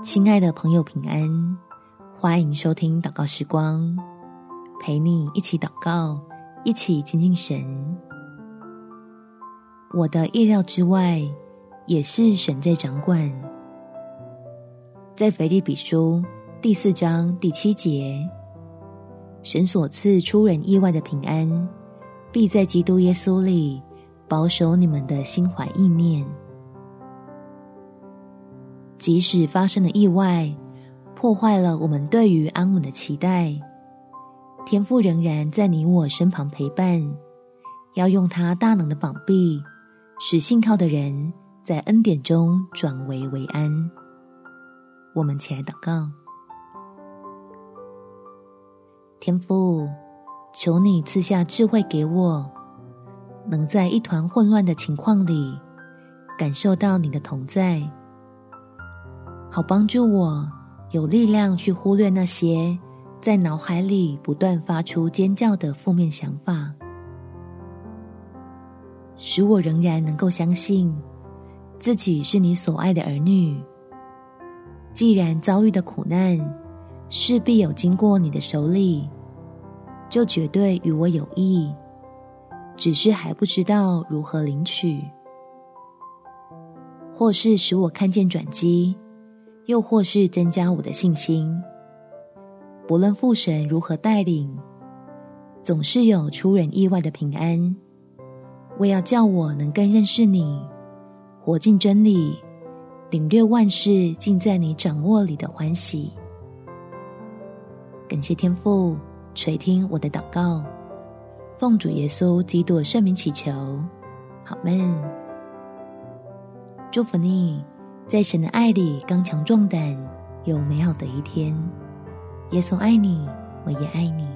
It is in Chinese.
亲爱的朋友，平安！欢迎收听祷告时光，陪你一起祷告，一起亲近神。我的意料之外，也是神在掌管。在腓立比书第四章第七节，神所赐出人意外的平安，必在基督耶稣里保守你们的心怀意念。即使发生了意外，破坏了我们对于安稳的期待，天父仍然在你我身旁陪伴，要用他大能的膀臂，使信靠的人在恩典中转危为安。我们起来祷告，天父，求你赐下智慧给我，能在一团混乱的情况里，感受到你的同在。好帮助我有力量去忽略那些在脑海里不断发出尖叫的负面想法，使我仍然能够相信自己是你所爱的儿女。既然遭遇的苦难势必有经过你的手里，就绝对与我有益，只是还不知道如何领取，或是使我看见转机。又或是增加我的信心，不论父神如何带领，总是有出人意外的平安。为要叫我能更认识你，活尽真理，领略万事尽在你掌握里的欢喜。感谢天父垂听我的祷告，奉主耶稣基督的圣名祈求，阿们。祝福你。在神的爱里刚强壮胆，有美好的一天。耶稣爱你，我也爱你。